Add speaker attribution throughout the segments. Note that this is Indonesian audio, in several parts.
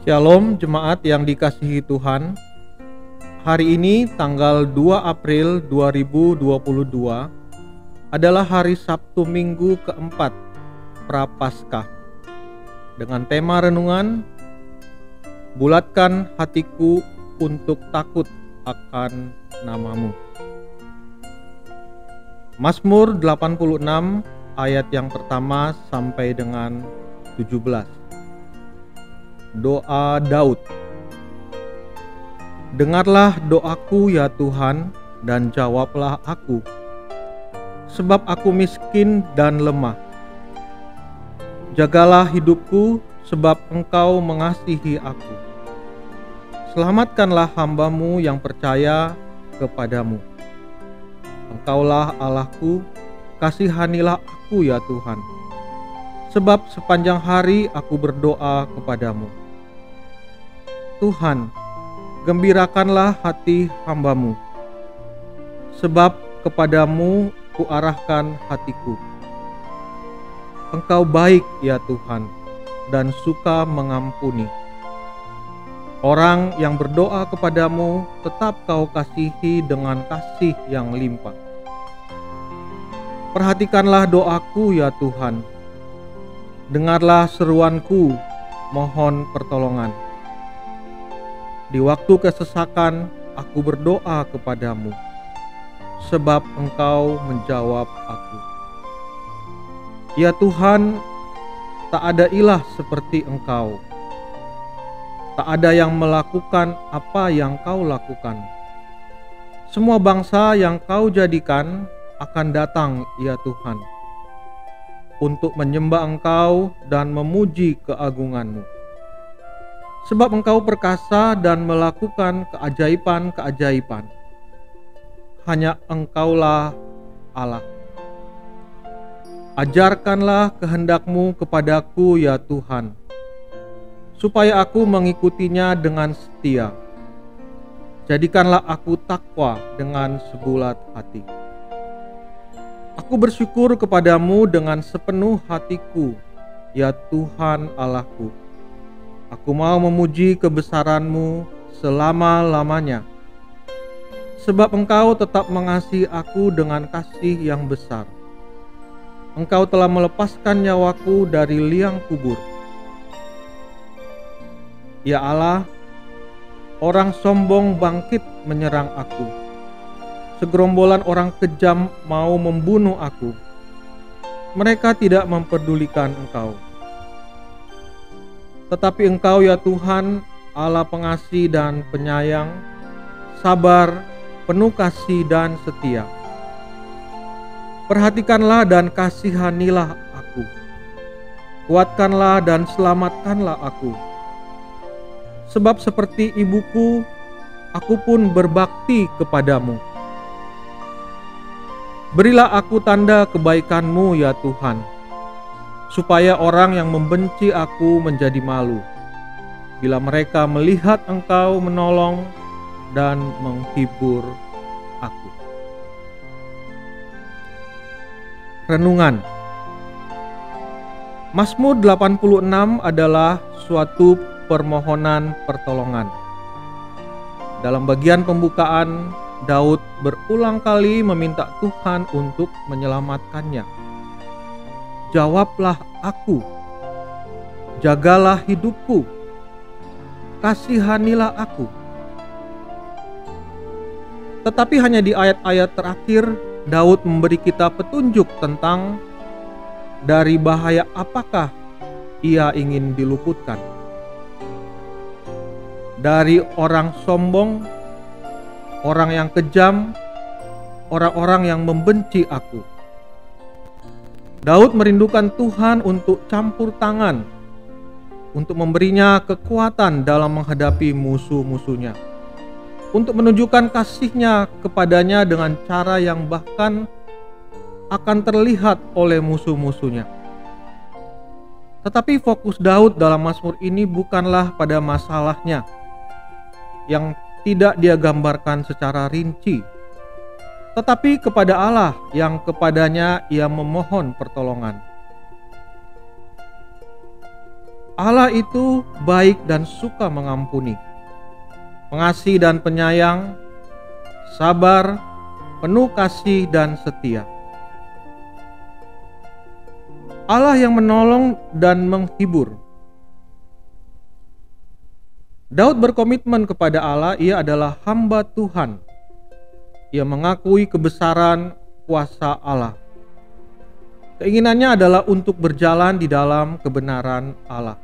Speaker 1: Shalom jemaat yang dikasihi Tuhan. Hari ini tanggal 2 April 2022 adalah hari Sabtu Minggu keempat Prapaskah. Dengan tema renungan Bulatkan hatiku untuk takut akan namamu. Mazmur 86 ayat yang pertama sampai dengan 17. Doa Daud. Dengarlah doaku ya Tuhan dan jawablah aku. Sebab aku miskin dan lemah. Jagalah hidupku sebab engkau mengasihi aku. Selamatkanlah hambamu yang percaya kepadamu. Engkaulah Allahku, kasihanilah aku ya Tuhan. Sebab sepanjang hari aku berdoa kepadamu. Tuhan, gembirakanlah hati hambamu. Sebab kepadamu kuarahkan hatiku. Engkau baik ya Tuhan, dan suka mengampuni. Orang yang berdoa kepadamu tetap kau kasihi dengan kasih yang limpah. Perhatikanlah doaku ya Tuhan. Dengarlah seruanku, mohon pertolongan. Di waktu kesesakan aku berdoa kepadamu, sebab engkau menjawab aku. Ya Tuhan, tak ada ilah seperti engkau Tak ada yang melakukan apa yang kau lakukan. Semua bangsa yang kau jadikan akan datang, ya Tuhan, untuk menyembah Engkau dan memuji keagunganmu. Sebab Engkau perkasa dan melakukan keajaiban-keajaiban. Hanya Engkaulah Allah. Ajarkanlah kehendakmu kepadaku, ya Tuhan supaya aku mengikutinya dengan setia. Jadikanlah aku takwa dengan sebulat hati. Aku bersyukur kepadamu dengan sepenuh hatiku, ya Tuhan Allahku. Aku mau memuji kebesaranmu selama-lamanya. Sebab engkau tetap mengasihi aku dengan kasih yang besar. Engkau telah melepaskan nyawaku dari liang kubur Ya Allah, orang sombong bangkit menyerang aku. Segerombolan orang kejam mau membunuh aku. Mereka tidak memperdulikan Engkau. Tetapi Engkau ya Tuhan, Allah pengasih dan penyayang, sabar, penuh kasih dan setia. Perhatikanlah dan kasihanilah aku. Kuatkanlah dan selamatkanlah aku sebab seperti ibuku, aku pun berbakti kepadamu. Berilah aku tanda kebaikanmu ya Tuhan, supaya orang yang membenci aku menjadi malu, bila mereka melihat engkau menolong dan menghibur aku. Renungan Mazmur 86 adalah suatu permohonan pertolongan. Dalam bagian pembukaan, Daud berulang kali meminta Tuhan untuk menyelamatkannya. Jawablah aku, jagalah hidupku, kasihanilah aku. Tetapi hanya di ayat-ayat terakhir, Daud memberi kita petunjuk tentang dari bahaya apakah ia ingin diluputkan dari orang sombong, orang yang kejam, orang-orang yang membenci aku. Daud merindukan Tuhan untuk campur tangan, untuk memberinya kekuatan dalam menghadapi musuh-musuhnya, untuk menunjukkan kasihnya kepadanya dengan cara yang bahkan akan terlihat oleh musuh-musuhnya. Tetapi fokus Daud dalam Mazmur ini bukanlah pada masalahnya, yang tidak dia gambarkan secara rinci, tetapi kepada Allah yang kepadanya ia memohon pertolongan. Allah itu baik dan suka mengampuni, pengasih dan penyayang, sabar, penuh kasih dan setia. Allah yang menolong dan menghibur. Daud berkomitmen kepada Allah, ia adalah hamba Tuhan. Ia mengakui kebesaran kuasa Allah. Keinginannya adalah untuk berjalan di dalam kebenaran Allah.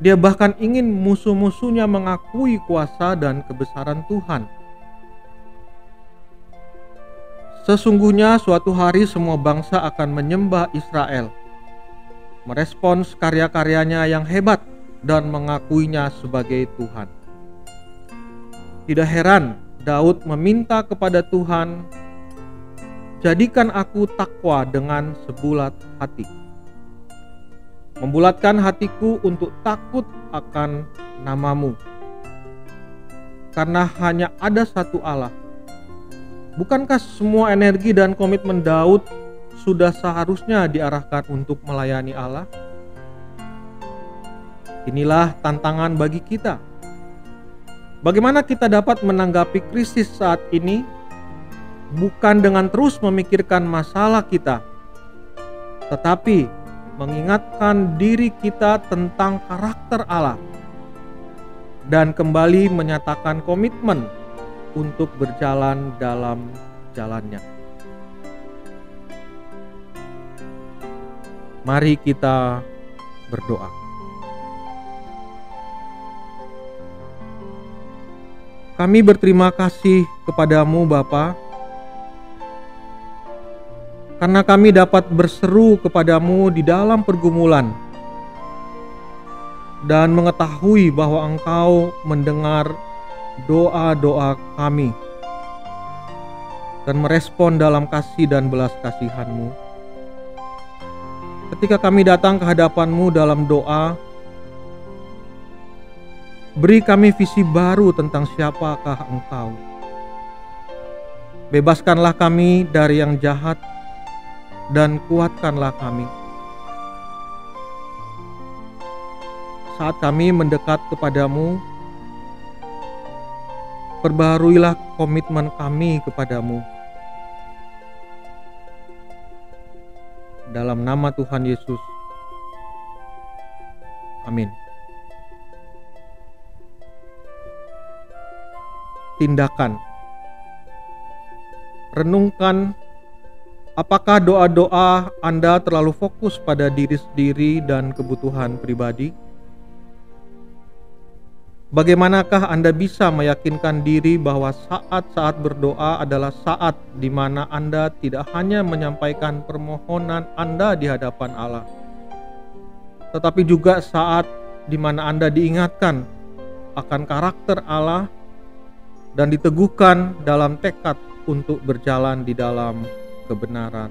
Speaker 1: Dia bahkan ingin musuh-musuhnya mengakui kuasa dan kebesaran Tuhan. Sesungguhnya suatu hari semua bangsa akan menyembah Israel, merespons karya-karyanya yang hebat dan mengakuinya sebagai Tuhan. Tidak heran Daud meminta kepada Tuhan, "Jadikan aku takwa dengan sebulat hati." Membulatkan hatiku untuk takut akan namamu. Karena hanya ada satu Allah Bukankah semua energi dan komitmen Daud sudah seharusnya diarahkan untuk melayani Allah? Inilah tantangan bagi kita. Bagaimana kita dapat menanggapi krisis saat ini bukan dengan terus memikirkan masalah kita, tetapi mengingatkan diri kita tentang karakter Allah dan kembali menyatakan komitmen untuk berjalan dalam jalannya. Mari kita berdoa. Kami berterima kasih kepadamu Bapa, karena kami dapat berseru kepadamu di dalam pergumulan dan mengetahui bahwa Engkau mendengar doa-doa kami dan merespon dalam kasih dan belas kasihanmu. Ketika kami datang ke hadapanmu dalam doa, beri kami visi baru tentang siapakah engkau. Bebaskanlah kami dari yang jahat dan kuatkanlah kami. Saat kami mendekat kepadamu, perbaharuilah komitmen kami kepadamu. Dalam nama Tuhan Yesus. Amin. Tindakan. Renungkan apakah doa-doa Anda terlalu fokus pada diri sendiri dan kebutuhan pribadi? Bagaimanakah Anda bisa meyakinkan diri bahwa saat-saat berdoa adalah saat di mana Anda tidak hanya menyampaikan permohonan Anda di hadapan Allah, tetapi juga saat di mana Anda diingatkan akan karakter Allah dan diteguhkan dalam tekad untuk berjalan di dalam kebenaran